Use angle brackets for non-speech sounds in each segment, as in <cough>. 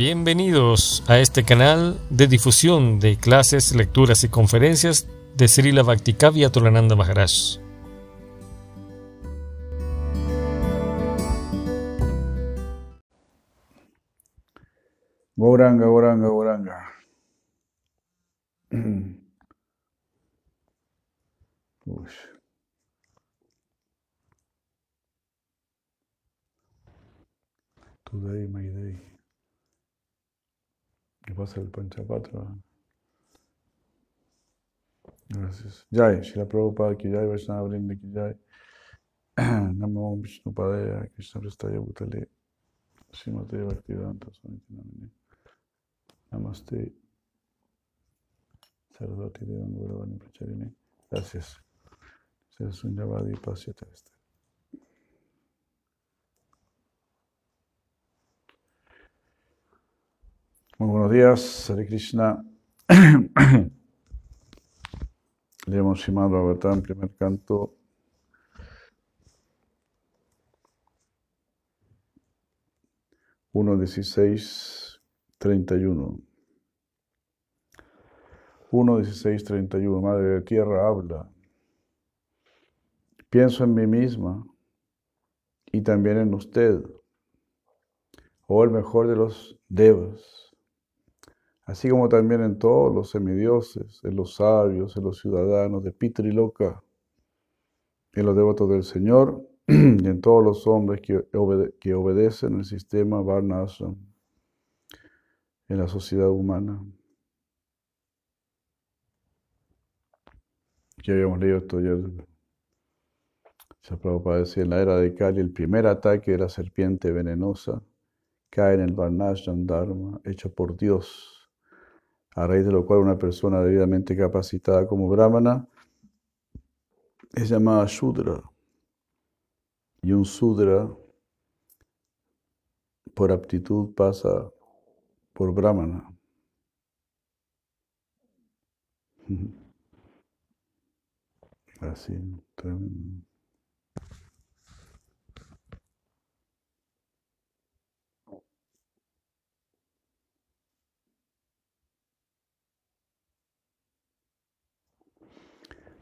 Bienvenidos a este canal de difusión de clases, lecturas y conferencias de Srila Bhaktikavya Tolananda Maharaj. Goranga, Goranga, Goranga. Today, my day. ¿Qué pasa el Panchapatra? Gracias. Jai, Shila Prabhupada Jai, Vaishnava Jai. <clears throat> Namo Vishnu Padaya, Krishna Prestaya Bhutale. Srimate Bhaktivedanta Swami. Namaste. Sarvati Devan Guravani Pracharini. Gracias. Sunyavadi Pasyata este. Muy buenos días, Hare Krishna. Leemos Shimad Bhagavatam, primer canto. Uno, dieciséis, treinta y uno. Uno, dieciséis, treinta y uno. Madre de tierra habla. Pienso en mí misma y también en usted, o el mejor de los devas, así como también en todos los semidioses, en los sabios, en los ciudadanos de Pitriloka, en los devotos del Señor <clears throat> y en todos los hombres que, obede que obedecen el sistema Varnashram en la sociedad humana. Ya habíamos leído esto ayer. Se Prabhupada decía, en la era de Kali, el primer ataque de la serpiente venenosa cae en el Varnashram Dharma, hecho por Dios, a raíz de lo cual una persona debidamente capacitada como Brahmana es llamada Shudra. Y un Sudra, por aptitud, pasa por Brahmana. <laughs> Así, tremendo.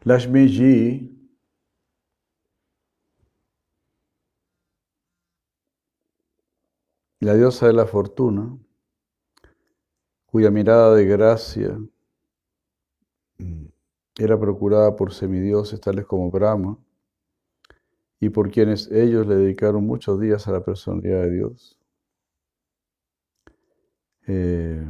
Lashmi Ji la diosa de la fortuna, cuya mirada de gracia era procurada por semidioses tales como Brahma, y por quienes ellos le dedicaron muchos días a la personalidad de Dios. Eh,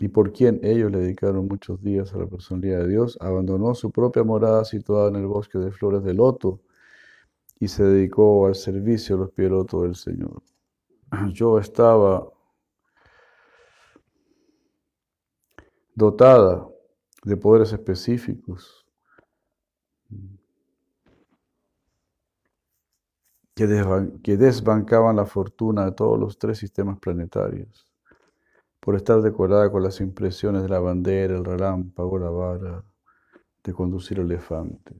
y por quien ellos le dedicaron muchos días a la personalidad de Dios, abandonó su propia morada situada en el bosque de flores de loto y se dedicó al servicio de los pies del Señor. <clears throat> Yo estaba dotada de poderes específicos que desbancaban la fortuna de todos los tres sistemas planetarios por estar decorada con las impresiones de la bandera, el relámpago, la vara, de conducir elefantes.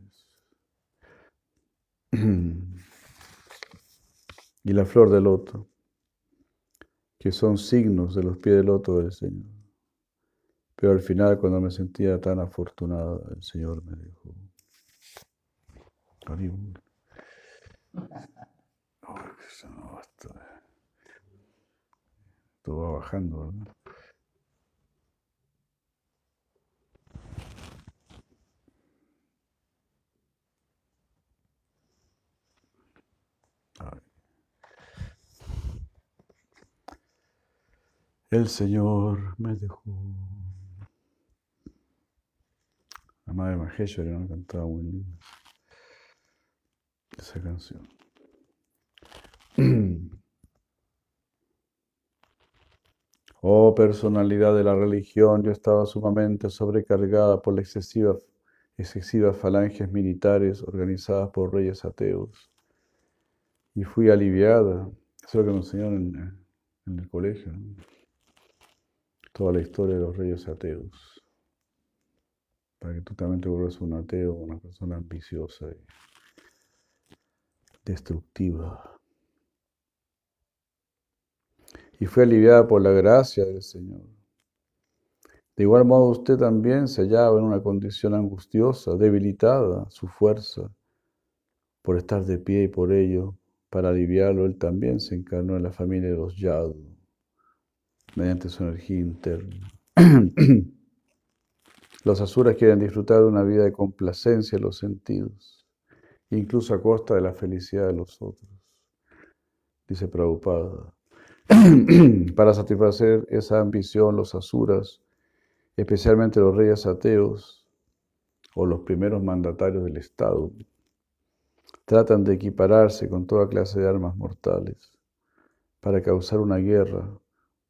<clears throat> y la flor de loto, que son signos de los pies del loto del Señor. Pero al final, cuando me sentía tan afortunada, el Señor me dijo, esto, va bajando. El Señor me dejó. La madre Maheshwari no cantaba muy linda esa canción. <clears throat> Oh personalidad de la religión, yo estaba sumamente sobrecargada por la excesiva, excesivas falanges militares organizadas por reyes ateos. Y fui aliviada. Eso es lo que me enseñaron en, el colegio. Toda la historia de los reyes ateos. Para que tú también te vuelvas un ateo, una persona ambiciosa y destructiva. Y fue aliviada por la gracia del Señor. De igual modo usted también se hallaba en una condición angustiosa, debilitada su fuerza por estar de pie y por ello, para aliviarlo, él también se encarnó en la familia de los Yadu, mediante su energía interna. <clears throat> los asuras quieren disfrutar de una vida de complacencia en los sentidos, incluso a costa de la felicidad de los otros. Dice Prabhupada. <clears throat> Para satisfacer esa ambición, los asuras, especialmente los reyes ateos o los primeros mandatarios del Estado, tratan de equipararse con toda clase de armas mortales para causar una guerra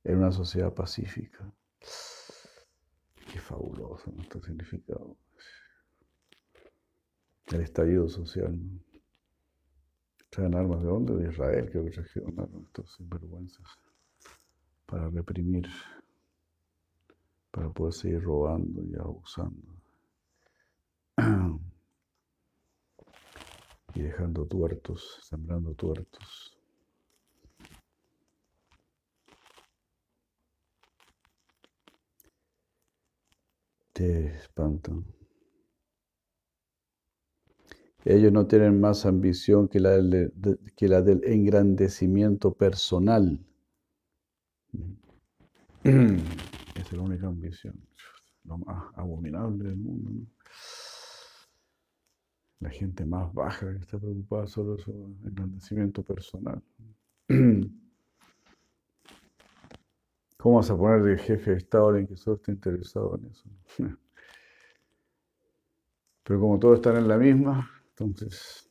en una sociedad pacífica. Qué fabuloso nuestro significado. El estallido social. Traen armas de dónde? De Israel, creo que trajeron armas, estos sinvergüenzas, para reprimir, para poder seguir robando y abusando. <clears throat> y dejando tuertos, sembrando tuertos. Te espantan. Ellos no tienen más ambición que la, del, que la del engrandecimiento personal. Esa es la única ambición, lo más abominable del mundo. La gente más baja que está preocupada solo por su engrandecimiento personal. <clears throat> ¿Cómo vas a poner de jefe de Estado en que solo está interesado en eso? <laughs> Pero como todos están en la misma, entonces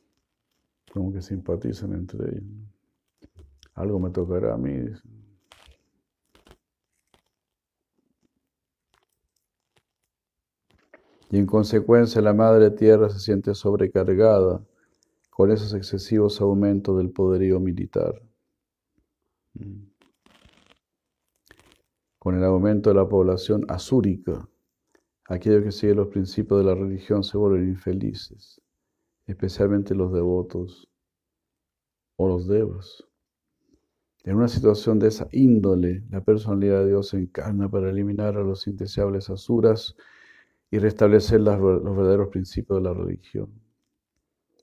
como que simpatizan entre ellos. Algo me tocará a mí. y en consecuencia la Madre Tierra se siente sobrecargada con esos excesivos aumentos del poderío militar. Con el aumento de la población asúrica, aquellos que siguen los principios de la religión se vuelven infelices, especialmente los devotos o los devas. En una situación de esa índole, la personalidad de Dios se encarna para eliminar a los indeseables asuras y restablecer los verdaderos principios de la religión.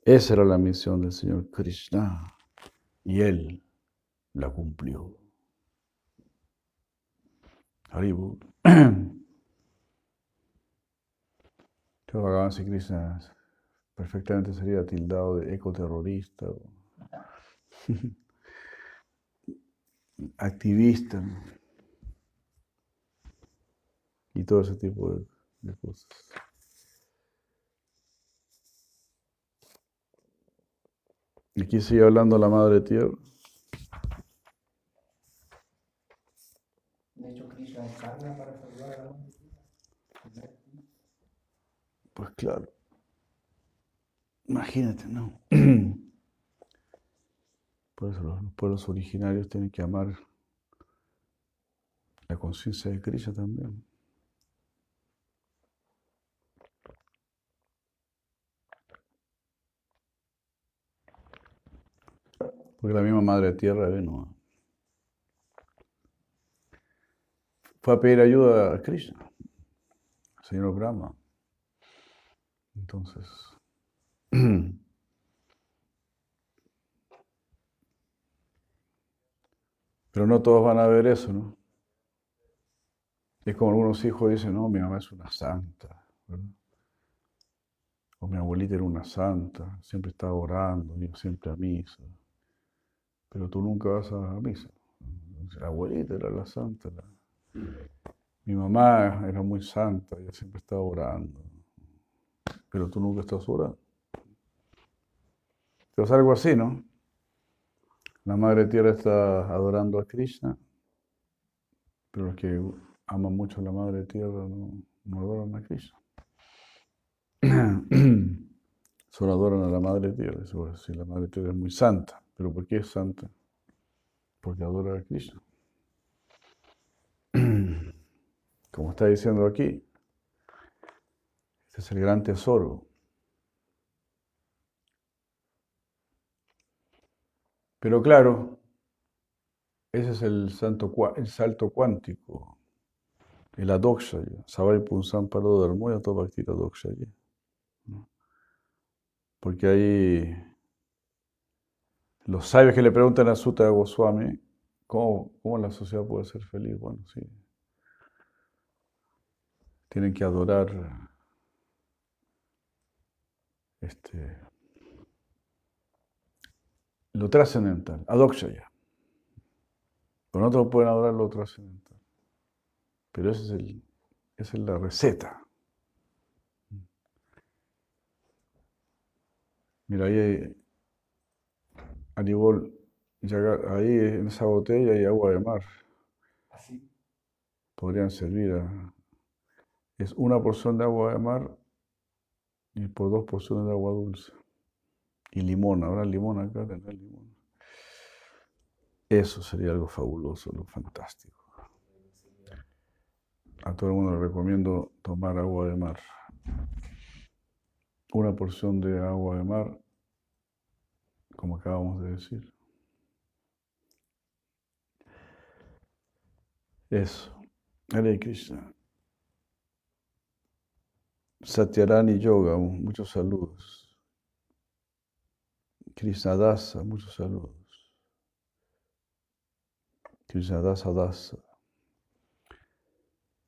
Esa era la misión del Señor Krishna y Él la cumplió. Haribu. <clears throat> Krishna perfectamente sería tildado de ecoterrorista, <laughs> activista y todo ese tipo de de cosas. Y aquí sigue hablando la Madre Tierra. De hecho, Krishna encarna para salvar a la Pues claro. Imagínate, ¿no? <clears throat> Por eso los pueblos originarios tienen que amar la conciencia de Krishna también. Porque la misma Madre Tierra vino. Fue a pedir ayuda a Krishna, al Señor Brahma. Entonces, <clears throat> pero no todos van a ver eso, ¿no? Es como algunos hijos dicen, no, mi mamá es una santa, O mi abuelita era una santa, siempre estaba orando, iba siempre a misa pero tú nunca vas a misa. La abuelita era la santa. Mi mamá era muy santa, ella siempre estaba orando, pero tú nunca estás orando. Es algo así, ¿no? La Madre Tierra está adorando a Krishna, pero los que aman mucho a la Madre Tierra no, adoran a Krishna. <clears throat> Solo adoran a la Madre Tierra. Si la Madre Tierra es muy santa. ¿Pero por qué es santa? Porque adora a Krishna. <clears throat> Como está diciendo aquí, este es el gran tesoro. Pero claro, ese es el, salto cuántico, el adokshaya. Sabai Paro Dharmoya Tobakti Adokshaya. Porque ahí los sabios que le preguntan a Sutta Goswami, ¿cómo, ¿cómo la sociedad puede ser feliz? Bueno, sí. Tienen que adorar este, lo trascendental, adokshaya. Pero otros pueden adorar lo trascendental. Pero ese es el, esa es la receta. Mira, ahí a nivel, ahí en esa botella hay agua de mar. ¿Así? Podrían servir a, es una porción de agua de mar y por dos porciones de agua dulce. Y limón, ahora limón acá, tener limón. Eso sería algo fabuloso, algo fantástico. A todo el mundo le recomiendo tomar agua de mar. Una porción de agua de mar, como acabamos de decir. Eso. Hare Krishna. Satyarani Yoga, muchos saludos. Krishnadasa, muchos saludos. Krishnadasa Dasa.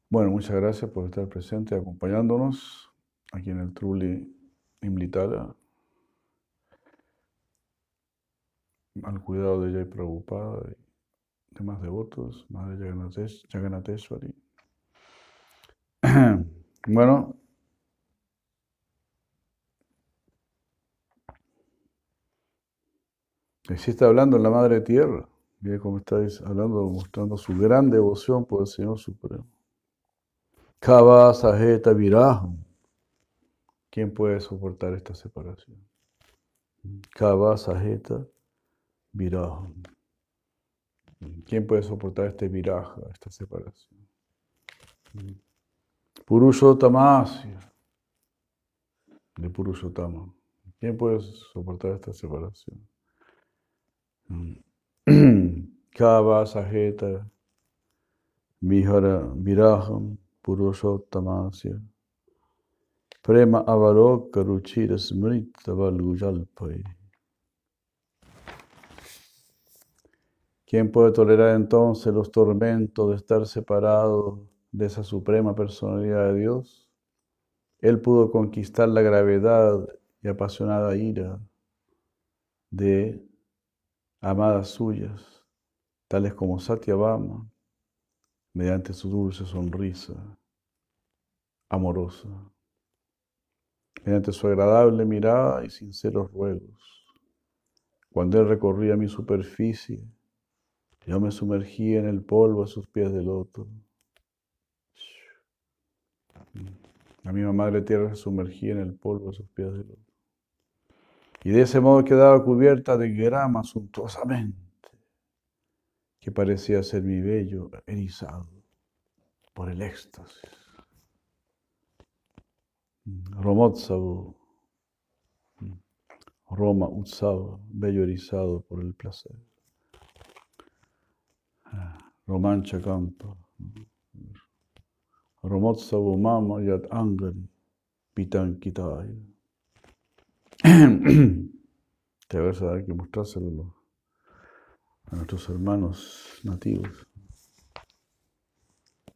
Bueno, muchas gracias por estar presente, acompañándonos aquí en el Truli Imlitada. Al cuidado de Jay Prabhupada y demás devotos, Madre Jagannatheshwari. <clears throat> Bueno, Así está hablando en la Madre Tierra. Mire cómo estáis hablando, mostrando su gran devoción por el Señor Supremo. Kava Sajeta. ¿Quién puede soportar esta separación? Kava Sajeta Viraham. ¿Quién puede soportar este viraja, esta separación? Purushottamasya. De Purushottama. ¿Quién puede soportar esta separación? <clears throat> Kava Sajeta Vihara Viraham Purushottamasya Prema Avaro Karuchira Smritavalgujalpai. ¿Quién puede tolerar entonces los tormentos de estar separado de esa suprema personalidad de Dios? Él pudo conquistar la gravedad y apasionada ira de amadas suyas, tales como Satyabama, mediante su dulce sonrisa amorosa, mediante su agradable mirada y sinceros ruegos. Cuando él recorría mi superficie, yo me sumergía en el polvo a sus pies de loto. La misma Madre Tierra se sumergía en el polvo a sus pies de loto y de ese modo quedaba cubierta de grama suntuosamente, que parecía ser mi vello erizado por el éxtasis. Romotsavu, Roma Utsava, bello erizado por el placer. Romancha Campa, Romotsavu Mama Yat Angari, Pitan Kitaya. Vas a que mostrárselo a nuestros hermanos nativos.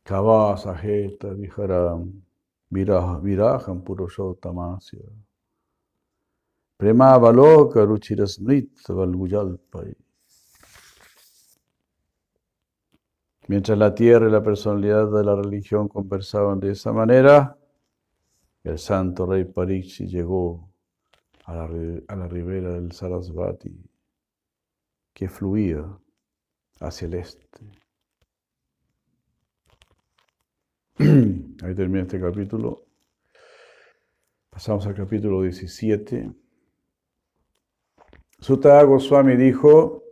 Kavasa, Jeta, Viharam, Viraham, Purushottamasya. Prema Valoka, Ruchirasmrit, Valguyalpai. Mientras la tierra y la personalidad de la religión conversaban de esa manera, el santo rey Parikshi llegó a la, ribera del Sarasvati que fluía hacia el este. <clears throat> Ahí termina este capítulo. Pasamos al capítulo 17. Sutta Goswami dijo,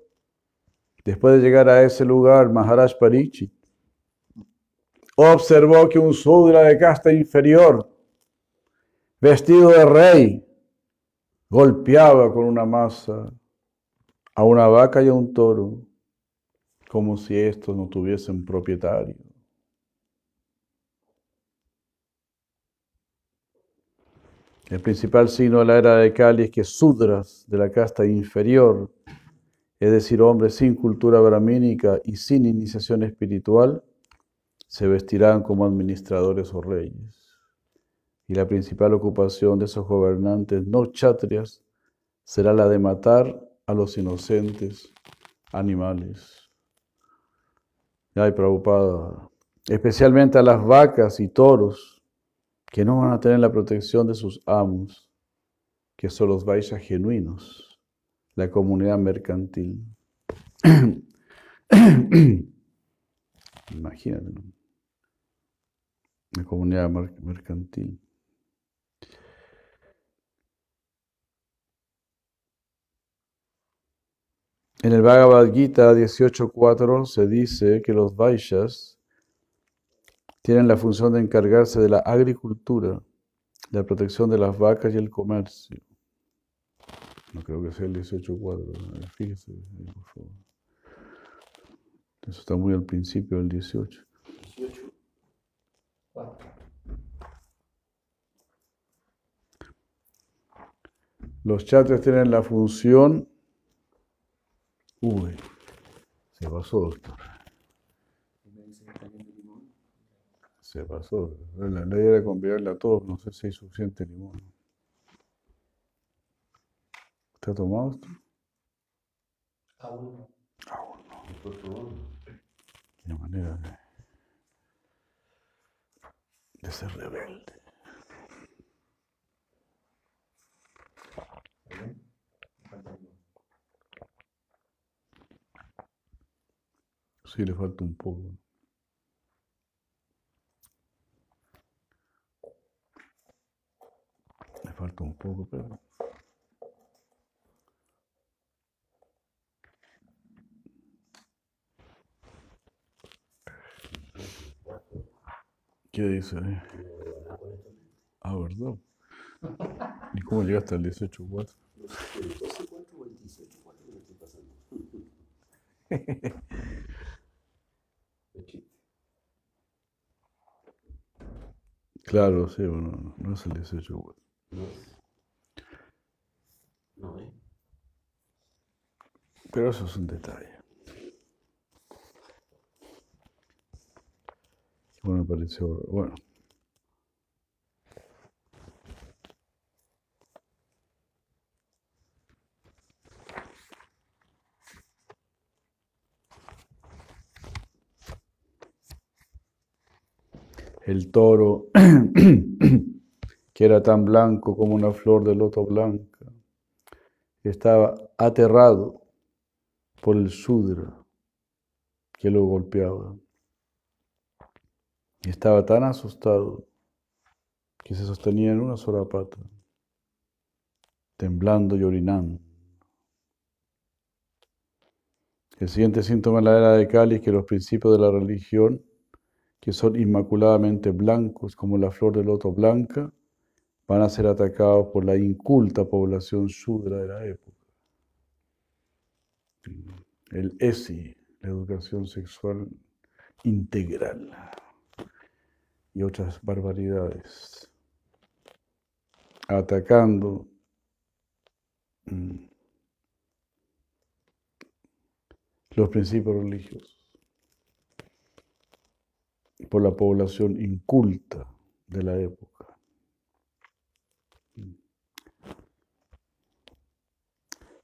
después de llegar a ese lugar, Maharaj Pariksit observó que un sudra de casta inferior, vestido de rey, golpeaba con una masa a una vaca y a un toro, como si estos no tuviesen propietario. El principal signo de la era de Kali es que sudras de la casta inferior, es decir, hombres sin cultura brahmínica y sin iniciación espiritual, se vestirán como administradores o reyes. Y la principal ocupación de esos gobernantes no chatrias será la de matar a los inocentes animales. Ay, preocupada, especialmente a las vacas y toros que no van a tener la protección de sus amos, que son los Vaishyas genuinos, la comunidad mercantil. <coughs> Imagínate, la comunidad mercantil. En el Bhagavad Gita 18.4 se dice que los Vaishyas tienen la función de encargarse de la agricultura, la protección de las vacas y el comercio. No creo que sea el 18.4, fíjese, por favor. Eso está muy al principio del 18. 18. Los chatres tienen la función. Uy, se pasó, doctor. Se pasó. La ley era convidarle a todos, no sé si hay suficiente limón. ¿Está tomado esto? Aún no. Aún no. Qué manera de, de ser rebelde. Sí, le falta un poco. falta un poco, pero... ¿Qué dice? Ah, ¿verdad? ¿Y cómo llegaste al 18.4? El 12.4 o el 18.4 que me estoy pasando. Claro, sí, bueno, no es el 18.4. No. No, ¿eh? Pero eso es un detalle. Bueno, me pareció. Bueno. El toro <clears throat> que era tan blanco como una flor de loto blanca. Estaba aterrado por el sudra que lo golpeaba. Estaba tan asustado que se sostenía en una sola pata, temblando y orinando. El siguiente síntoma de la era de Cali es que los principios de la religión, que son inmaculadamente blancos como la flor de loto blanca, van a ser atacados por la inculta población sudra de la época. El ESI, la educación sexual integral y otras barbaridades, atacando mm, los principios religiosos por la población inculta de la época.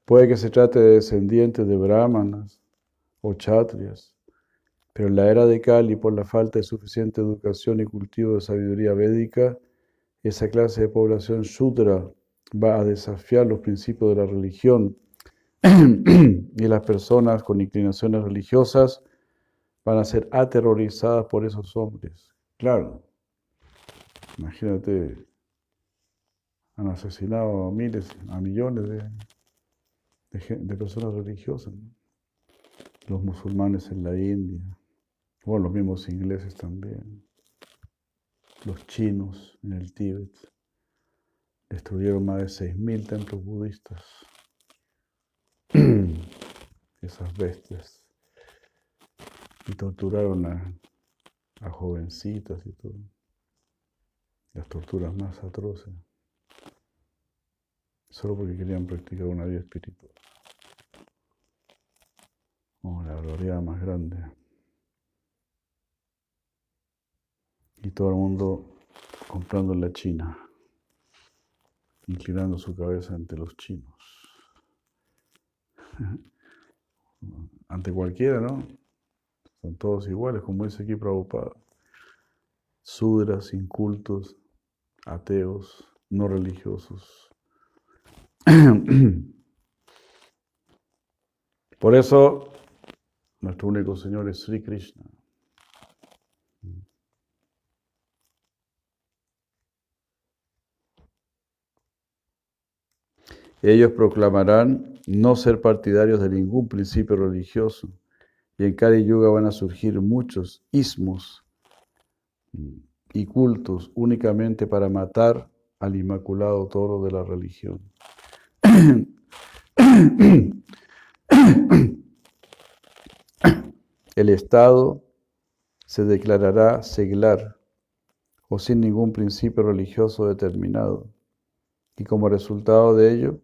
Puede que se trate de descendientes de brahmanas o chatrias, pero en la era de Kali, por la falta de suficiente educación y cultivo de sabiduría védica, esa clase de población sudra va a desafiar los principios de la religión <clears throat> y las personas con inclinaciones religiosas van a ser aterrorizadas por esos hombres. Claro, imagínate, han asesinado a miles, a millones de personas religiosas, los musulmanes en la India, o los mismos ingleses también, los chinos en el Tíbet, destruyeron más de 6.000 templos budistas, <clears throat> esas bestias. Y torturaron a, a jovencitas y todo. Las torturas más atroces. Solo porque querían practicar una vida espiritual. Oh, la gloria más grande. Y todo el mundo comprando la China, inclinando su cabeza ante los chinos. <laughs> ante cualquiera, ¿no? Son todos iguales, como dice aquí Prabhupada. Sudras, incultos, ateos, no religiosos. <clears throat> Por eso, nuestro único Señor es Sri Krishna. Ellos proclamarán no ser partidarios de ningún principio religioso. Y en Kali Yuga van a surgir muchos ismos y cultos únicamente para matar al inmaculado toro de la religión. El Estado se declarará seglar o sin ningún principio religioso determinado. Y como resultado de ello,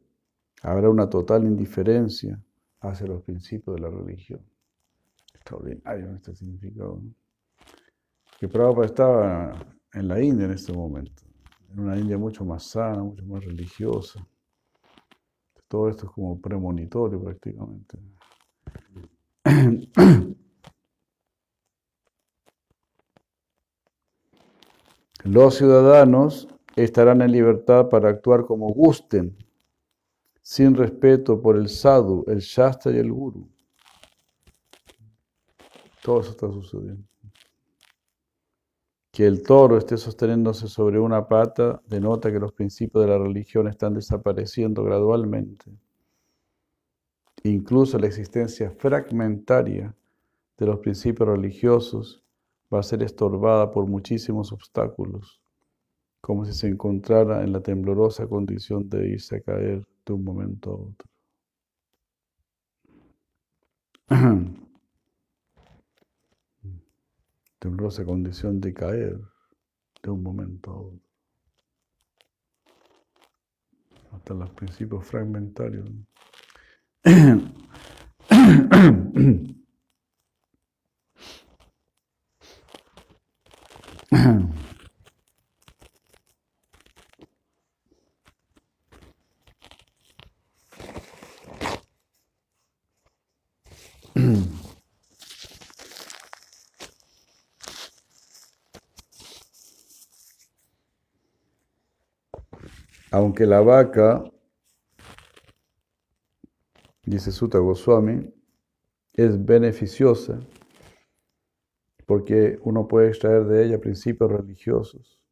habrá una total indiferencia hacia los principios de la religión. Extraordinario este significado. Que Prabhupada estaba en la India en este momento, en una India mucho más sana, mucho más religiosa. Todo esto es como premonitorio prácticamente. <clears throat> Los ciudadanos estarán en libertad para actuar como gusten sin respeto por el sadhu, el shastra y el guru. Todo eso está sucediendo. Que el toro esté sosteniéndose sobre una pata denota que los principios de la religión están desapareciendo gradualmente. Incluso la existencia fragmentaria de los principios religiosos va a ser estorbada por muchísimos obstáculos, como si se encontrara en la temblorosa condición de irse a caer de un momento a otro. <clears throat> Temblorosa condición de caer de un momento a otro. Hasta los principios fragmentarios. <clears throat> Aunque la vaca, dice Sutta Goswami, es beneficiosa porque uno puede extraer de ella principios religiosos.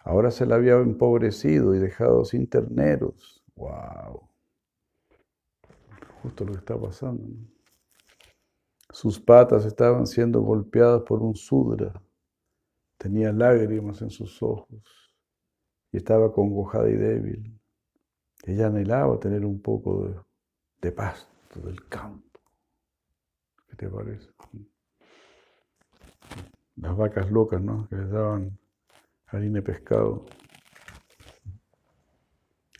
Ahora se la había empobrecido y dejado sin terneros. ¡Wow! Justo lo que está pasando. Sus patas estaban siendo golpeadas por un sudra. Tenía lágrimas en sus ojos y estaba congojada y débil. Ella anhelaba tener un poco de, de pasto del campo. ¿Qué te parece? Las vacas locas, ¿no? Que les daban harina y pescado.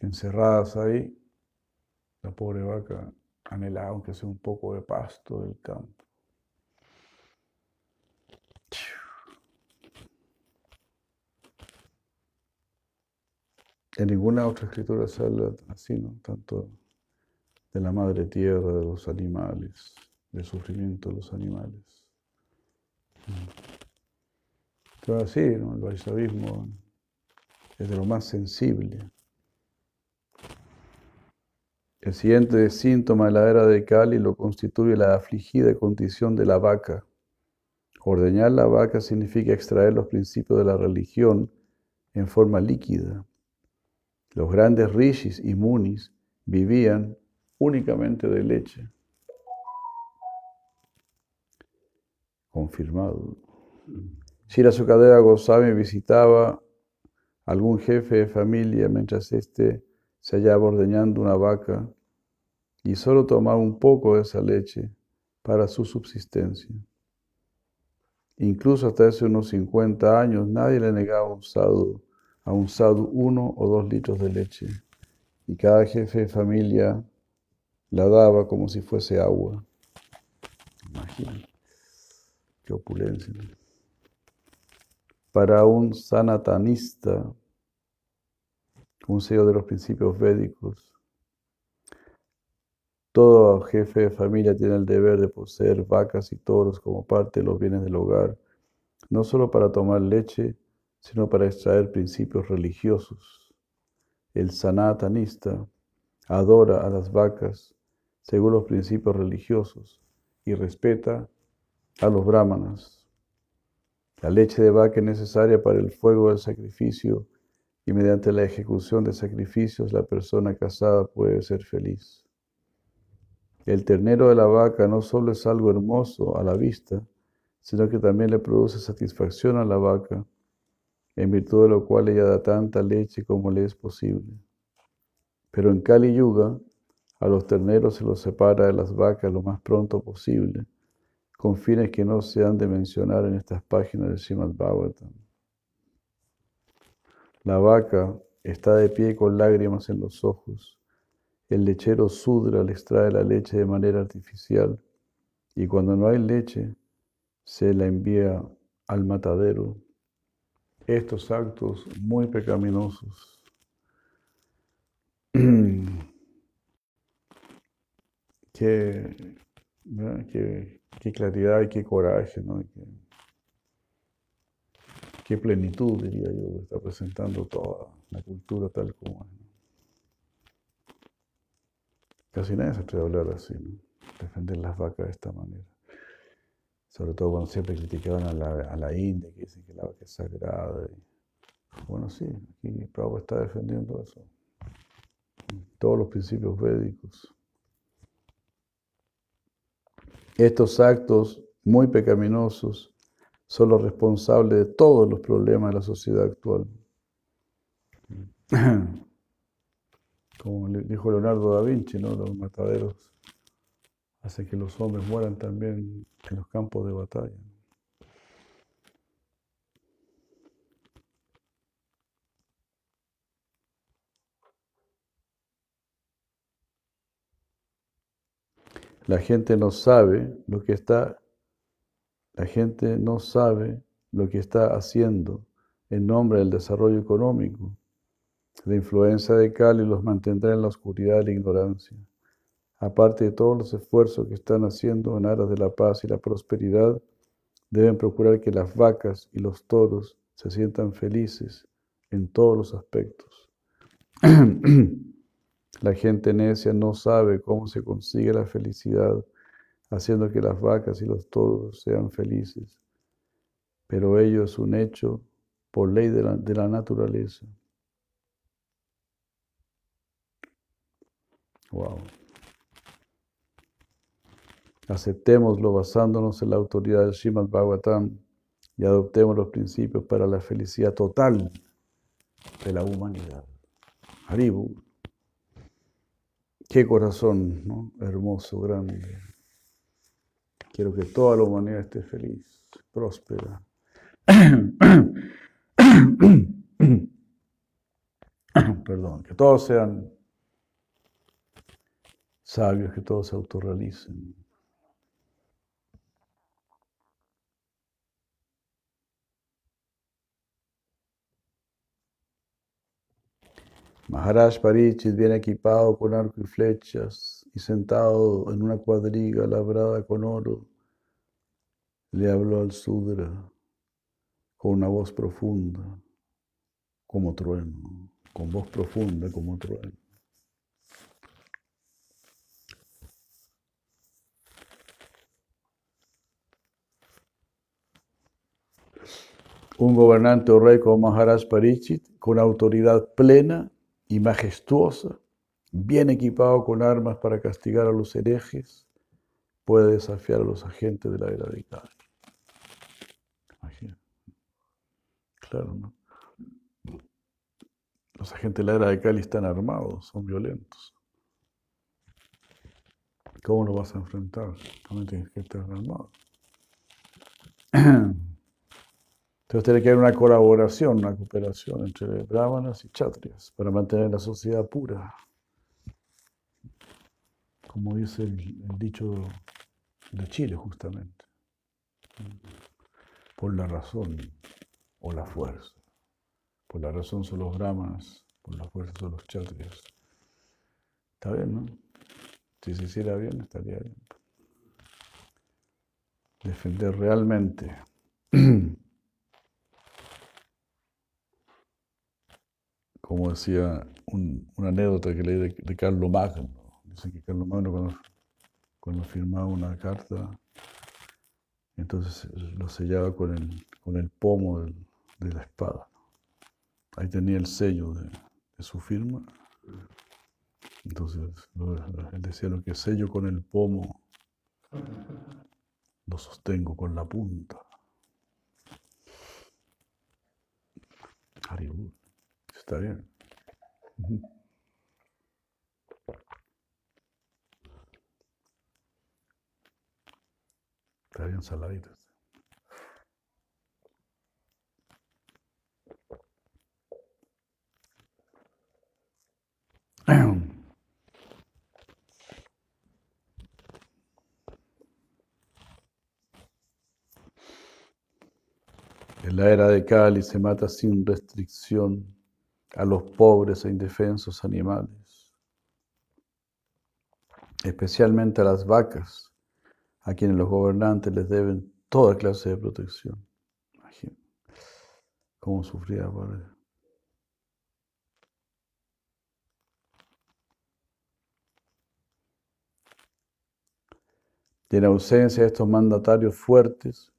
Encerradas ahí, la pobre vaca anhelaba aunque sea un poco de pasto del campo. En ninguna otra escritura se habla así, ¿no? Tanto de la madre tierra, de los animales, del sufrimiento de los animales. Todo así, ¿no? El Vaishnavismo es de lo más sensible. El siguiente síntoma de la era de Kali lo constituye la afligida condición de la vaca. Ordeñar la vaca significa extraer los principios de la religión en forma líquida. Los grandes rishis y munis vivían únicamente de leche. Confirmado. Shira Sukadeva Goswami visitaba algún jefe de familia mientras éste se hallaba ordeñando una vaca y solo tomaba un poco de esa leche para su subsistencia. Incluso hasta hace unos 50 años nadie le negaba un sadhu, a un sadhu uno o dos litros de leche. Y cada jefe de familia la daba como si fuese agua. Imagínate, qué opulencia. Para un sanatanista, un sello de los principios védicos, todo jefe de familia tiene el deber de poseer vacas y toros como parte de los bienes del hogar, no solo para tomar leche, sino para extraer principios religiosos. El sanatanista adora a las vacas según los principios religiosos y respeta a los brahmanas. La leche de vaca es necesaria para el fuego del sacrificio y mediante la ejecución de sacrificios la persona casada puede ser feliz. El ternero de la vaca no solo es algo hermoso a la vista, sino que también le produce satisfacción a la vaca, en virtud de lo cual ella da tanta leche como le es posible. Pero en Kali Yuga, a los terneros se los separa de las vacas lo más pronto posible, con fines que no se han de mencionar en estas páginas del Srimad Bhagavatam. La vaca está de pie con lágrimas en los ojos el lechero sudra le extrae la leche de manera artificial y cuando no hay leche se la envía al matadero. Estos actos muy pecaminosos <clears throat> qué, qué, claridad y qué coraje, ¿no? qué, plenitud, diría yo, está presentando toda la cultura tal como es. Casi nadie se atreve a hablar así, defender las vacas de esta manera. Sobre todo cuando siempre criticaban a la, a la India, que dicen que la vaca es sagrada. bueno, sí, aquí Prabhupada está defendiendo eso. Todos los principios védicos. Estos actos muy pecaminosos son los responsables de todos los problemas de la sociedad actual. <clears throat> como dijo Leonardo da Vinci, ¿no? los mataderos hacen que los hombres mueran también en los campos de batalla. La gente no sabe lo que está, la gente no sabe lo que está haciendo en nombre del desarrollo económico la influencia de Kali los mantendrá en la oscuridad y la ignorancia. Aparte de todos los esfuerzos que están haciendo en aras de la paz y la prosperidad, deben procurar que las vacas y los toros se sientan felices en todos los aspectos. <clears throat> la gente necia no sabe cómo se consigue la felicidad haciendo que las vacas y los toros sean felices, pero ello es un hecho por ley de la, de la naturaleza. Wow. Aceptémoslo basándonos en la autoridad del Srimad Bhagavatam y adoptemos los principios para la felicidad total de la humanidad. Haribu. Qué corazón. Hermoso, grande. Quiero que toda la humanidad esté feliz, próspera. <coughs> Perdón, que todos sean sabios que todos se autorrealicen. Maharaj Parichit, bien equipado con arco y flechas y sentado en una cuadriga labrada con oro, le habló al Sudra con una voz profunda, como trueno, con voz profunda como trueno. un gobernante o rey como Maharaj Parichit, con autoridad plena y majestuosa, bien equipado con armas para castigar a los herejes, puede desafiar a los agentes de la era de Kali. Claro, ¿no? Los agentes de la era de Kali están armados, son violentos. ¿Cómo lo vas a enfrentar? También tienes que estar armado. <clears throat> Entonces tiene que haber una colaboración, una cooperación entre brahmanas y chatrias para mantener la sociedad pura. Como dice el, dicho de Chile justamente. Por la razón o la fuerza. Por la razón son los brahmanas, por la fuerza son los chatrias. Está bien, ¿no? Si se hiciera bien, estaría bien. Defender realmente <clears throat> como decía una anécdota que leí de, Carlos Magno. Dicen que Carlos Magno cuando, firmaba una carta, entonces lo sellaba con el, con el pomo de la espada. Ahí tenía el sello de, su firma. Entonces él decía lo que sello con el pomo, lo sostengo con la punta. Haribur. Está bien. Está bien saladito. En la era de Cali se mata sin restricción a los pobres e indefensos animales, especialmente a las vacas, a quienes los gobernantes les deben toda clase de protección. Imagínate cómo sufría padre. Y en ausencia de estos mandatarios fuertes,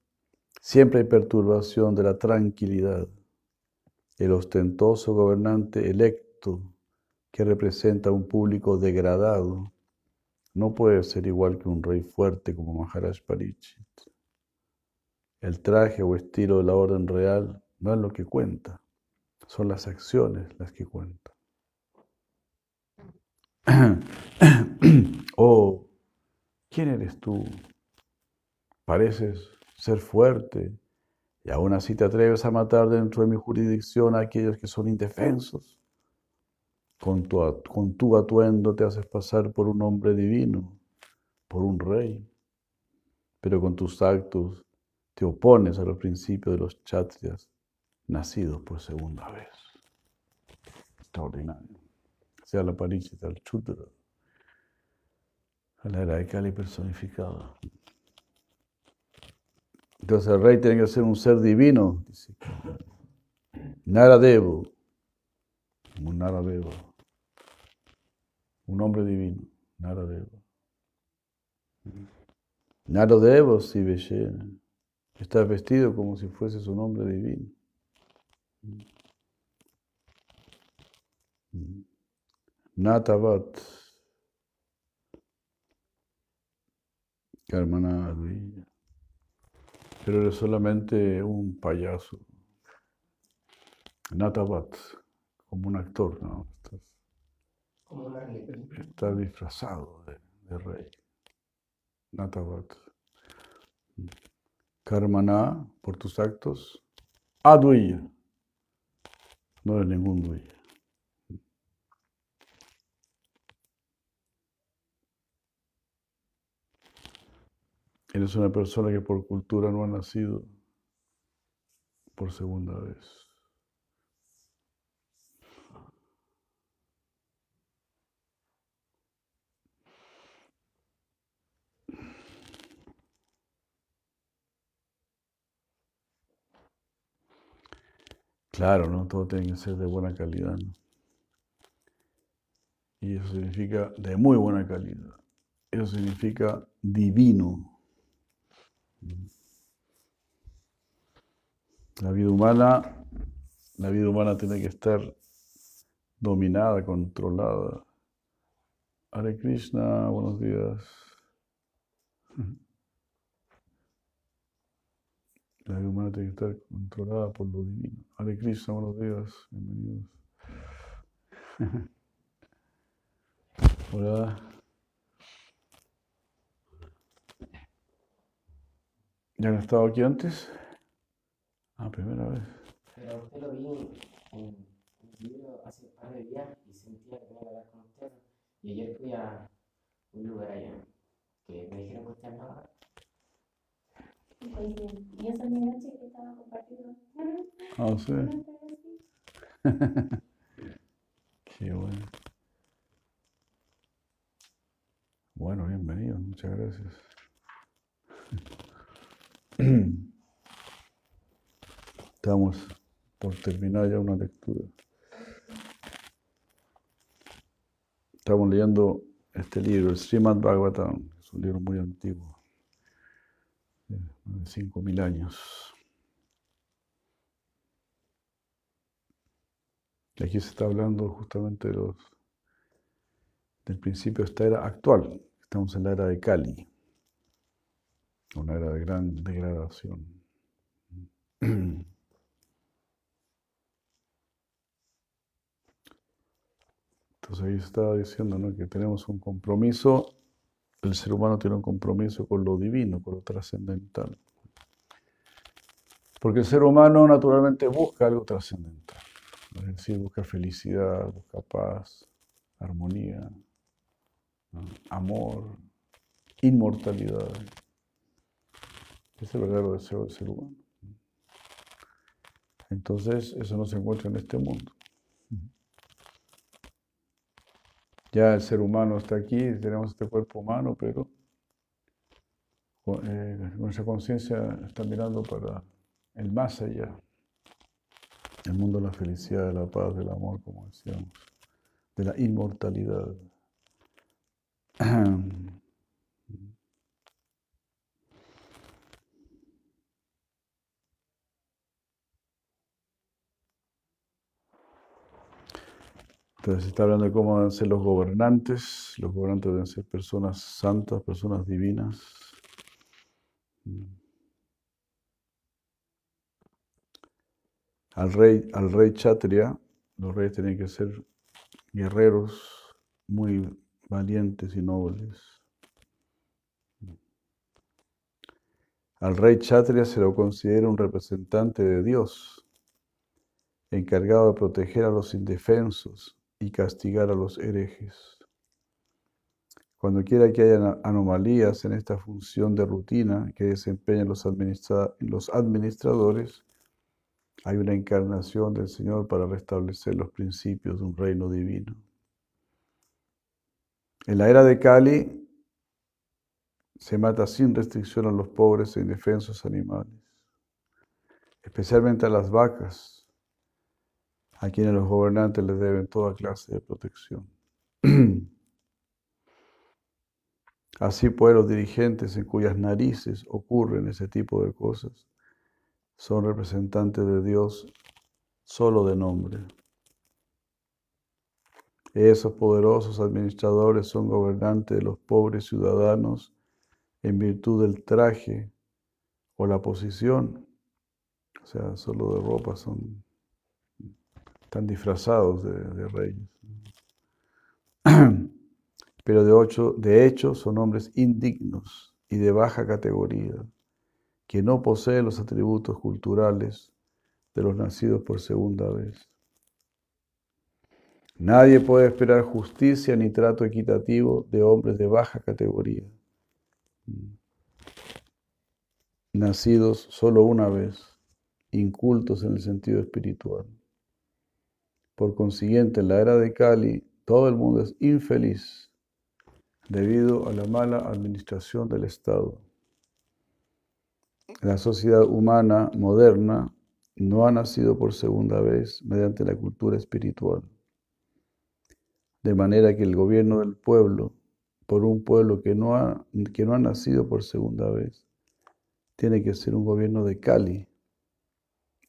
siempre hay perturbación de la tranquilidad el ostentoso gobernante electo que representa a un público degradado no puede ser igual que un rey fuerte como Maharaj Parichit. El traje o estilo de la orden real no es lo que cuenta, son las acciones las que cuentan. <coughs> oh, ¿quién eres tú? Pareces ser fuerte, y aún así te atreves a matar dentro de mi jurisdicción a aquellos que son indefensos. Con tu, atuendo te haces pasar por un hombre divino, por un rey, pero con tus actos te opones a los principios de los chatrias nacidos por segunda vez. Extraordinario. Sea la parichita, el chudra, a la era de Kali personificada. Entonces el rey tiene que ser un ser divino. Naradevo. Un Naradevo. Un hombre divino. Naradevo. Naradevo, si Veshena. Está vestido como si fuese su nombre divino. Natavat. Karmanadvija pero eres solamente un payaso. Natabat, como un actor, ¿no? Estás, disfrazado de, rey. Natabat. Karmana, por tus actos. Aduya. No eres ningún duya. Eres una persona que por cultura no ha nacido por segunda vez. Claro, ¿no? Todo tiene que ser de buena calidad, ¿no? Y eso significa de muy buena calidad. Eso significa divino. La vida humana, la vida humana tiene que estar dominada, controlada. Hare Krishna, buenos días. La vida humana tiene que estar controlada por lo divino. Hare Krishna, buenos días, bienvenidos. <laughs> Hola. ¿Ya han estado aquí antes? Ah, primera vez. Pero usted lo vi en un libro hace un par de días y sentía que tenía que hablar con usted. Y ayer fui a un lugar allá que me dijeron que usted andaba. Pues bien, y esa mi noche que estaba compartiendo. Ah, sí. <laughs> Qué bueno. Bueno, bienvenido, muchas gracias. <laughs> <clears throat> Estamos por terminar ya una lectura. Estamos leyendo este libro, el Srimad Bhagavatam, es un libro muy antiguo, de 5.000 años. Y aquí se está hablando justamente de los, del principio de esta era actual. Estamos en la era de Kali, una era de gran degradación. Entonces ahí estaba diciendo que tenemos un compromiso, el ser humano tiene un compromiso con lo divino, con lo trascendental. Porque el ser humano naturalmente busca algo trascendental. Es decir, busca felicidad, busca paz, armonía, amor, inmortalidad. Es el verdadero deseo del ser humano. Entonces, eso no se encuentra en este mundo. Ya el ser humano está aquí, tenemos este cuerpo humano, pero eh, nuestra conciencia está mirando para el más allá, el mundo de la felicidad, de la paz, del amor, como decíamos, de la inmortalidad. <clears throat> Entonces está hablando de cómo deben ser los gobernantes. Los gobernantes deben ser personas santas, personas divinas. Al rey, al rey Chatria, los reyes tienen que ser guerreros muy valientes y nobles. Al rey Chatria se lo considera un representante de Dios, encargado de proteger a los indefensos y castigar a los herejes. Cuando quiera que haya anomalías en esta función de rutina que desempeñan los, administradores, hay una encarnación del Señor para restablecer los principios de un reino divino. En la era de Kali se mata sin restricción a los pobres e indefensos animales, especialmente a las vacas, a quienes los gobernantes les deben toda clase de protección. <clears throat> Así pues, los dirigentes en cuyas narices ocurren ese tipo de cosas son representantes de Dios solo de nombre. Esos poderosos administradores son gobernantes de los pobres ciudadanos en virtud del traje o la posición. O sea, solo de ropa son están disfrazados de, reyes. <clears throat> Pero de, hecho son hombres indignos y de baja categoría, que no poseen los atributos culturales de los nacidos por segunda vez. Nadie puede esperar justicia ni trato equitativo de hombres de baja categoría, nacidos solo una vez, incultos en el sentido espiritual. Por consiguiente, en la era de Kali, todo el mundo es infeliz debido a la mala administración del Estado. La sociedad humana moderna no ha nacido por segunda vez mediante la cultura espiritual. De manera que el gobierno del pueblo, por un pueblo que no ha, que no ha nacido por segunda vez, tiene que ser un gobierno de Kali,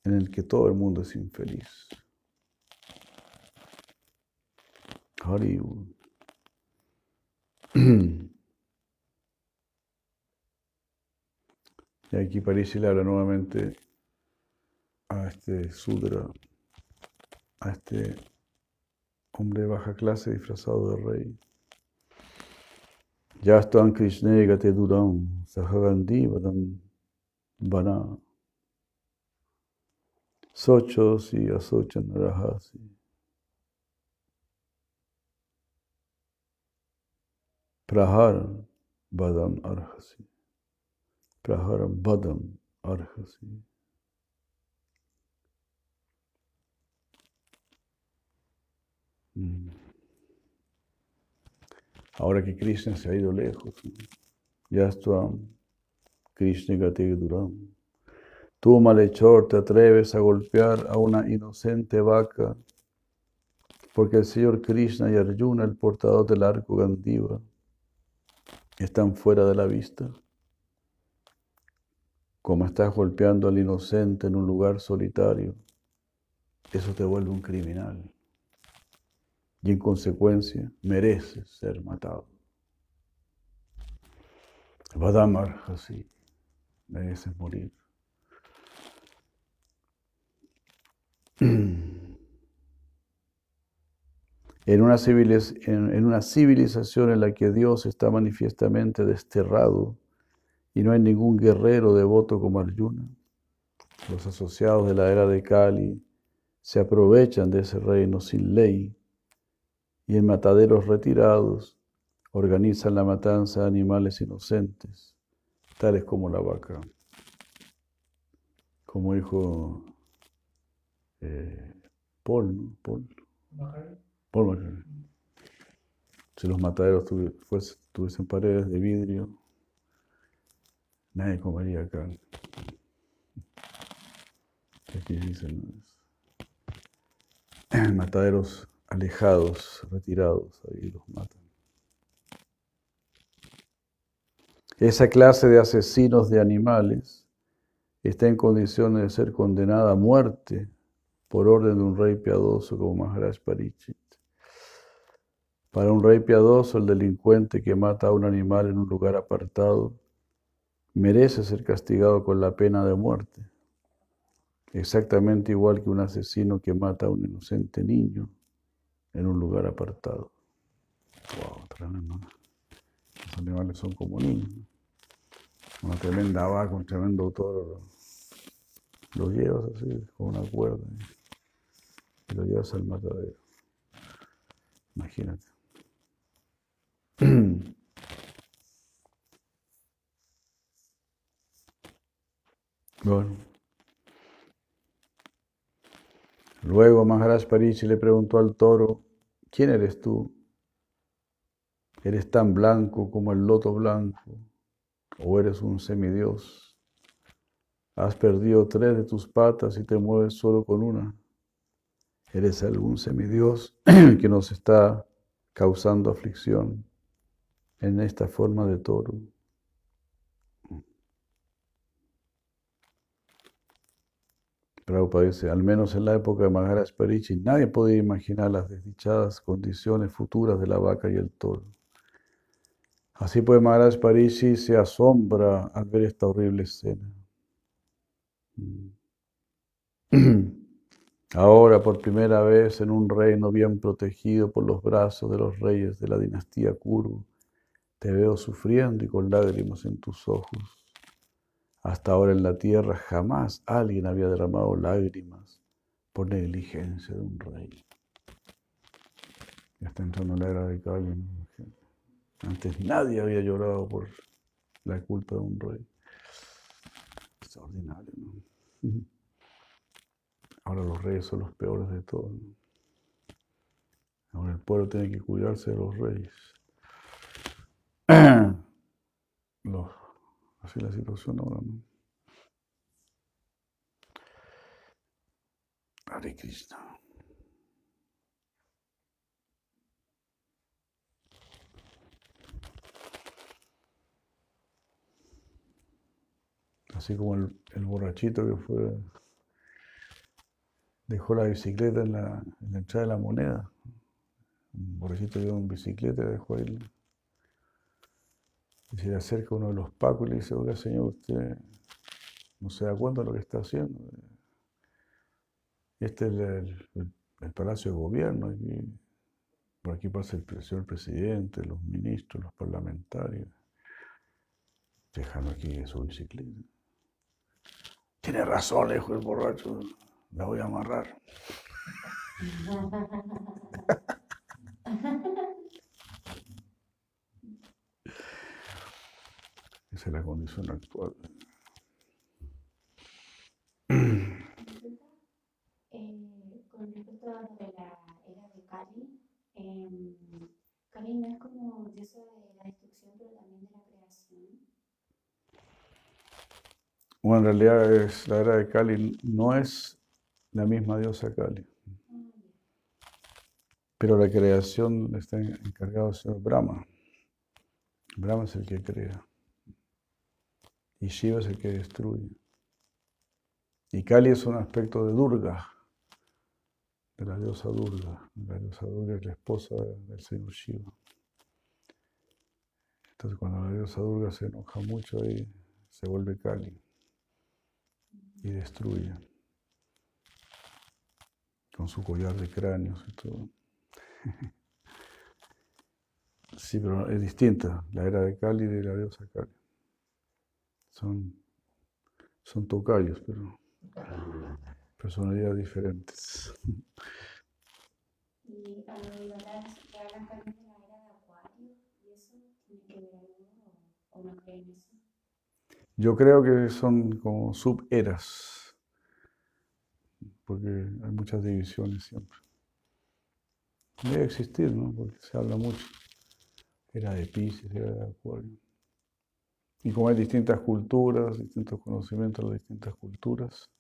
en el que todo el mundo es infeliz. <clears throat> Y aquí París le habla nuevamente a este Sudra, a este hombre de baja clase disfrazado de rey. Ya están Krishna Gate Duram, Sahagandi Vadam Vana. Sochosi Asochanarahasi. Prahar Badam Arhasi. Prahar Badam Arhasi. Mm. Ahora que Krishna se ha ido lejos, ya está Krishna Gati Duram. Tú, malhechor, te atreves a golpear a una inocente vaca, porque el Señor Krishna y Arjuna, el portador del arco Gandiva, están fuera de la vista. Como estás golpeando al inocente en un lugar solitario, eso te vuelve un criminal. Y en consecuencia mereces ser matado. Vadamar, así, mereces morir. <clears throat> En una, civilización en la que Dios está manifiestamente desterrado y no hay ningún guerrero devoto como Arjuna, los asociados de la era de Kali se aprovechan de ese reino sin ley y en mataderos retirados organizan la matanza de animales inocentes, tales como la vaca. Como dijo eh, Paul. Paul. Si los mataderos tuviesen paredes de vidrio, nadie comería carne. Aquí dicen, mataderos alejados, retirados, ahí los matan. Esa clase de asesinos de animales está en condiciones de ser condenada a muerte por orden de un rey piadoso como Maharaj Parichit. Para un rey piadoso, el delincuente que mata a un animal en un lugar apartado merece ser castigado con la pena de muerte, exactamente igual que un asesino que mata a un inocente niño en un lugar apartado. Wow, tremendo. Los animales son como niños. Una tremenda vaca, un tremendo toro. Los llevas así, con una cuerda, y lo llevas al matadero. Imagínate. <clears throat> Bueno. Luego Maharaj Parichi le preguntó al toro, ¿quién eres tú? ¿Eres tan blanco como el loto blanco? ¿O eres un semidios? Has perdido tres de tus patas y te mueves solo con una. ¿Eres algún semidios <clears throat> que nos está causando aflicción? En esta forma de toro. Prabhupada dice, al menos en la época de Maharaj Parichi, nadie podía imaginar las desdichadas condiciones futuras de la vaca y el toro. Así pues, Maharaj Parichi se asombra al ver esta horrible escena. <clears throat> Ahora, por primera vez, en un reino bien protegido por los brazos de los reyes de la dinastía Kuru, te veo sufriendo y con lágrimas en tus ojos. Hasta ahora en la tierra jamás alguien había derramado lágrimas por negligencia de un rey. Ya está entrando la era de Cali. Antes nadie había llorado por la culpa de un rey. Extraordinario, ¿no? <laughs> Ahora los reyes son los peores de todos. Ahora el pueblo tiene que cuidarse de los reyes. <clears throat> así la situación ahora, ¿no? Hare Krishna. Así como el, borrachito que fue, dejó la bicicleta en la, en la entrada de la moneda. Un borrachito que iba en bicicleta dejó ahí y se le acerca uno de los pacos y le dice, oiga señor, usted no se da cuenta de lo que está haciendo. Este es el, Palacio de Gobierno. por aquí pasa el, señor presidente, los ministros, los parlamentarios. Dejando aquí su bicicleta. Tiene razón, le dijo el borracho. Me voy a amarrar. <laughs> La condición actual. Con respecto a de la era de Cali, eh, Cali no es como diosa de la destrucción, pero también de la creación. Bueno, en realidad es, la era de Kali no es la misma diosa Kali, pero la creación está en- encargado del señor Brahma. Brahma es el que crea. Y Shiva es el que destruye. Y Kali es un aspecto de Durga, de la diosa Durga. La diosa Durga es la esposa del señor Shiva. Entonces cuando la diosa Durga se enoja mucho ahí, se vuelve Kali y destruye con su collar de cráneos y todo. <laughs> Sí, pero es distinta la era de Kali de la diosa Kali. Son, son tocayos, pero personalidades diferentes. Y a lo de hablar, que hablan también de la era de Acuario, ¿y eso tiene que ver algo o, o no creen eso? Yo creo que son como suberas, porque hay muchas divisiones siempre. Debe existir, ¿no? Porque se habla mucho. Era de Pisces, era de Acuario. Y como hay distintas culturas, distintos conocimientos de distintas culturas,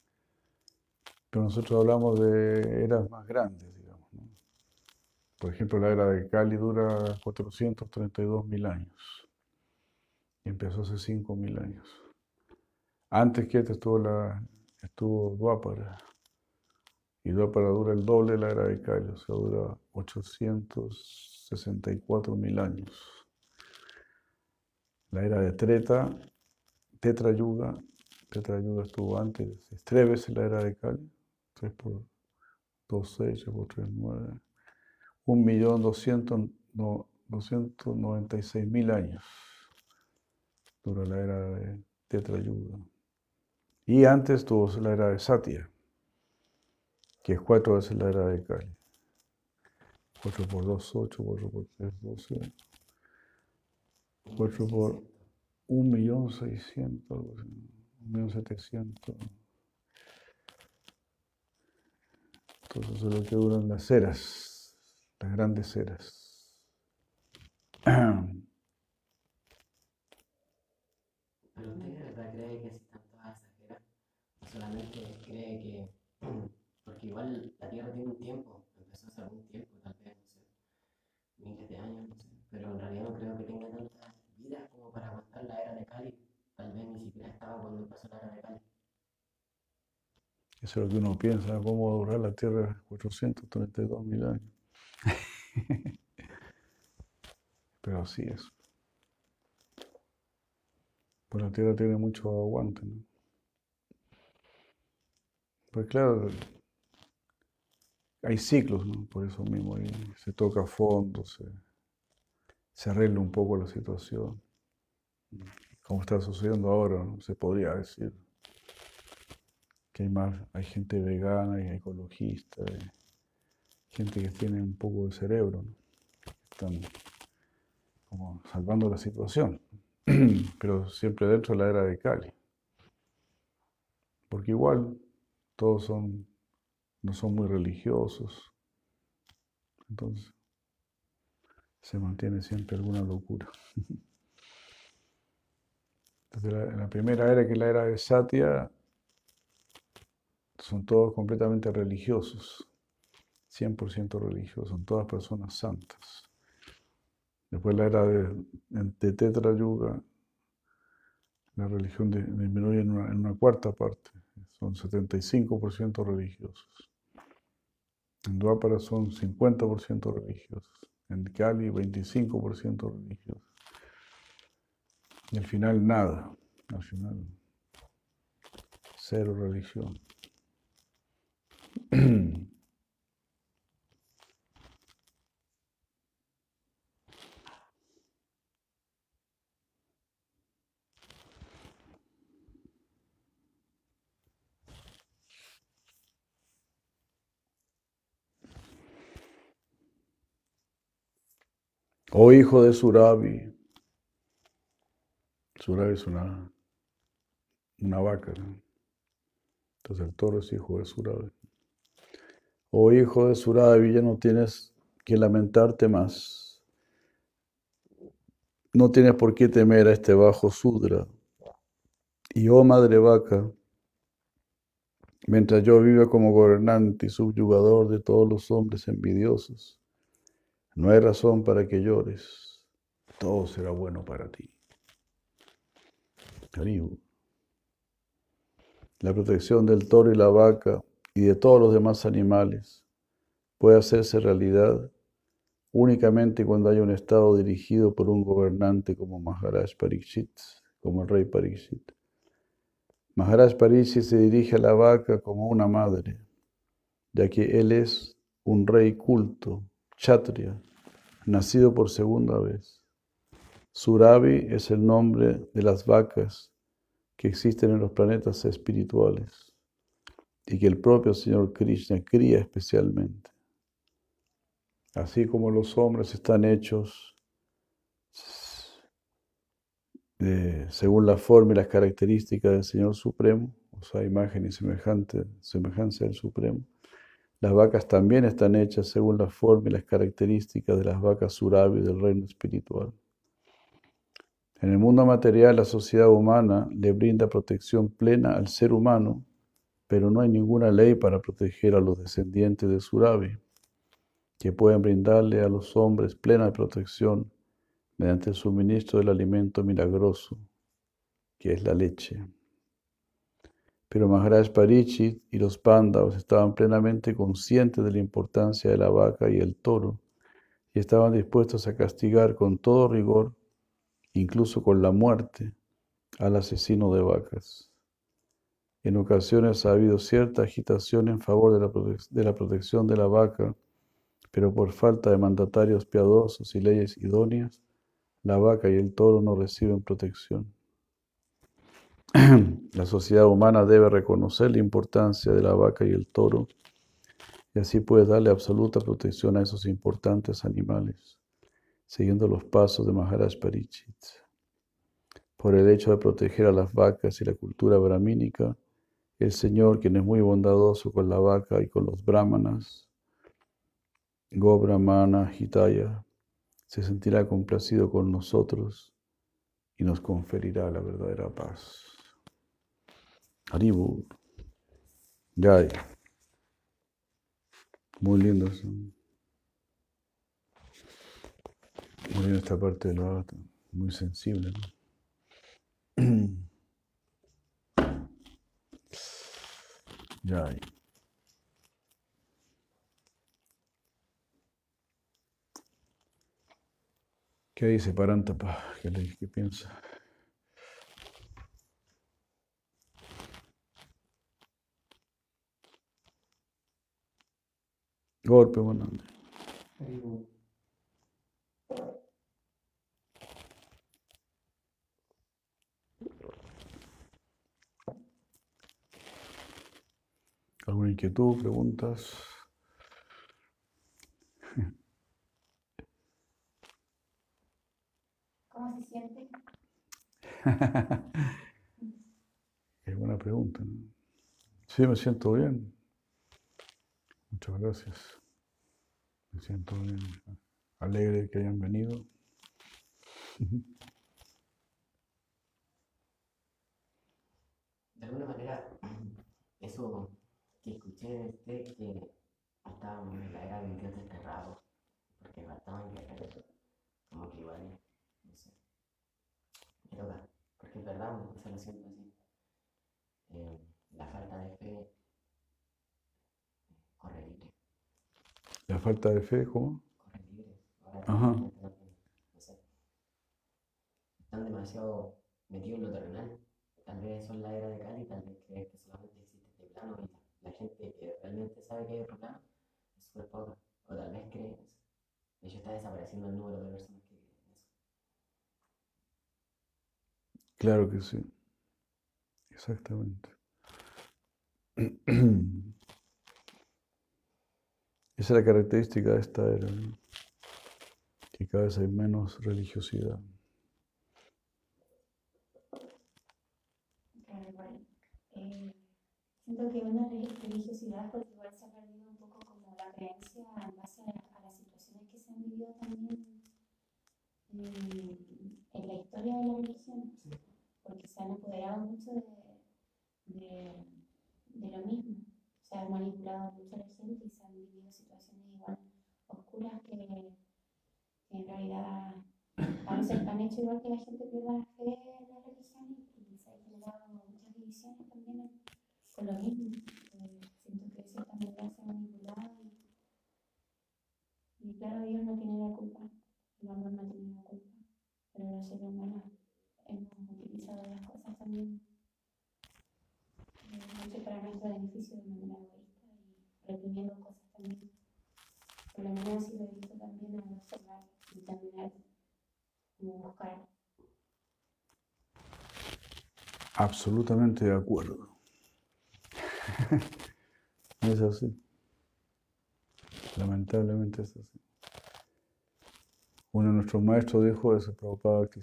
pero nosotros hablamos de eras más grandes, digamos. ¿no? Por ejemplo, la era de Cali dura 432 mil años y empezó hace 5 mil años. Antes que esta estuvo, la, estuvo. Y Dwapara dura el doble de la era de Kali, o sea, dura 864 mil años. La era de Treta, Tetra Yuga, Tetra Yuga estuvo antes, es tres veces la era de Kali, 3 por 2, 6, 3 por 3, 9. 1.296.000 años dura la era de Tetra Yuga. Y antes tuvo la era de Satya, que es cuatro veces la era de Kali. 4 por 2, 8, 4 por 3, 12. 4 por 1.600.000, algo así, 1.700.000. Entonces eso es lo que duran las eras, las grandes eras. ¿Pero usted de verdad cree que están todas? ¿O solamente cree que.? Porque igual la Tierra tiene un tiempo, empezó hace algún tiempo, tal vez, no sé, miles de años, no sé. Pero en realidad no creo que tenga como para aguantar la era de Cali. Tal vez ni siquiera estaba cuando empezó la era de Cali. Eso es lo que uno piensa, cómo va a durar la Tierra 432 mil años. <laughs> Pero así es. Pues la Tierra tiene mucho aguante, ¿no? Pues claro, hay ciclos, ¿no? Por eso mismo ahí se toca a fondo, se, se arregla un poco la situación. Como está sucediendo ahora, se podría decir que hay más, hay gente vegana, hay ecologista, gente que tiene un poco de cerebro, ¿no? Están como salvando la situación, <clears throat> pero siempre dentro de la era de Cali. Porque igual todos son, no son muy religiosos, entonces se mantiene siempre alguna locura. <laughs> Entonces la, primera era que es la era de Satya, son todos completamente religiosos, 100% religiosos, son todas personas santas. Después la era de, de Tetra Yuga, la religión disminuye en una, en una cuarta parte, son 75% religiosos. En Dwapara son 50% religiosos, en Kali 25% religiosos. Y al final nada, al final cero religión. <clears throat> oh hijo de Surabi, Surabi es una, una vaca. Entonces el toro es hijo de Surabi. Oh hijo de Surabi, ya no tienes que lamentarte más. No tienes por qué temer a este bajo Sudra. Y oh madre vaca, mientras yo viva como gobernante y subyugador de todos los hombres envidiosos, no hay razón para que llores. Todo será bueno para ti. La protección del toro y la vaca y de todos los demás animales puede hacerse realidad únicamente cuando haya un estado dirigido por un gobernante como Maharaj Pariksit, como el rey Pariksit. Maharaj Pariksit se dirige a la vaca como una madre, ya que él es un rey culto, kshatriya, nacido por segunda vez. Surabi es el nombre de las vacas que existen en los planetas espirituales y que el propio Señor Krishna cría especialmente. Así como los hombres están hechos según la forma y las características del Señor Supremo, o sea, imagen y semejante, semejanza del Supremo, las vacas también están hechas según la forma y las características de las vacas surabi del reino espiritual. En el mundo material, la sociedad humana le brinda protección plena al ser humano, pero no hay ninguna ley para proteger a los descendientes de Surabi, que pueden brindarle a los hombres plena protección mediante el suministro del alimento milagroso, que es la leche. Pero Maharaj Parichit y los Pándavas estaban plenamente conscientes de la importancia de la vaca y el toro y estaban dispuestos a castigar con todo rigor, incluso con la muerte, al asesino de vacas. En ocasiones ha habido cierta agitación en favor de la, de la protección de la vaca, pero por falta de mandatarios piadosos y leyes idóneas, la vaca y el toro no reciben protección. <clears throat> La sociedad humana debe reconocer la importancia de la vaca y el toro y así puede darle absoluta protección a esos importantes animales, siguiendo los pasos de Maharaj Parichit. Por el hecho de proteger a las vacas y la cultura brahmínica, el Señor, quien es muy bondadoso con la vaca y con los brahmanas, Gobramana Hitaya, se sentirá complacido con nosotros y nos conferirá la verdadera paz. Haribu. Jai. Muy lindo eso. Muy lindo esta parte del la muy sensible. ¿no? <clears throat> Jai. ¿Qué dice Parantapa? ¿Qué, qué piensa? Golpe, bueno. ¿Alguna inquietud, preguntas? ¿Cómo se siente? <laughs> Es buena pregunta. ¿no? Sí, me siento bien. Muchas gracias. Me siento bien, alegre de que hayan venido. De alguna manera, eso que escuché de que estábamos en la era del Dios desterrado, porque faltaban guerreros, como que igual, no sé, me toca, porque es verdad, se lo siento así. Eh, la falta de fe corre libre. La falta de fe, ¿cómo? Ajá. no sé. Están demasiado metidos en lo terrenal. Tal vez son la era de Cali, tal vez creen que solamente existe este plano y la gente que realmente sabe que hay otro plano es súper poca. O tal vez creen eso. De hecho, está desapareciendo el número de personas que creen eso. Claro que sí. Exactamente. <clears throat> Esa es la característica de esta era. ¿no? Que cada vez hay menos religiosidad. Claro. Eh, siento que una religiosidad, porque igual se ha perdido un poco como la creencia en base a, las situaciones que se han vivido también en, la historia de la religión, porque se han apoderado mucho de, de lo mismo. Se ha manipulado mucho a la gente y se han vivido situaciones igual oscuras que en realidad han, hecho igual que la gente pierda la fe en la religión y, se han generado muchas divisiones también con lo mismo. Eh, siento que cierta manera se ha manipulado y, claro, Dios no tiene la culpa, el amor no tiene la culpa, pero los seres humanos hemos utilizado las cosas también eh, mucho para nuestro beneficio de manera egoísta y reprimiendo cosas también. Por lo menos así lo he visto también al observar y también buscar. Absolutamente de acuerdo. <laughs> es así. Lamentablemente es así. Uno de nuestros maestros dijo ese Prabhupada que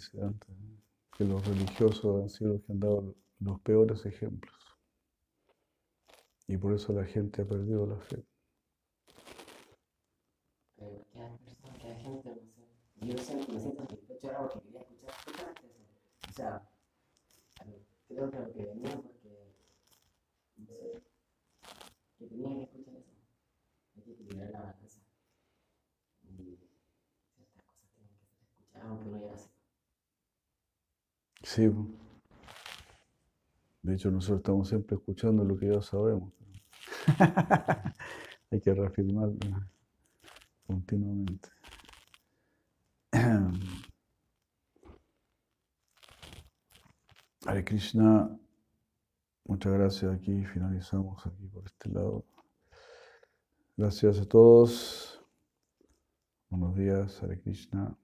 que los religiosos han sido los que han dado los peores ejemplos. Y por eso la gente ha perdido la fe. Pero que hay personas, que hay gente, no sé. Yo siempre me siento satisfecho ahora porque quería escuchar justamente eso. O sea, creo que lo que venía porque, no sé, que tenía que escuchar eso. Hay que equilibrar la balanza. Y ciertas cosas tienen que ser escuchadas aunque uno ya las sepa. Sí. De hecho, nosotros estamos siempre escuchando lo que ya sabemos. <laughs> Hay que reafirmarlo continuamente. <clears throat> Hare Krishna, muchas gracias. Aquí finalizamos aquí por este lado. Gracias a todos. Buenos días, Hare Krishna.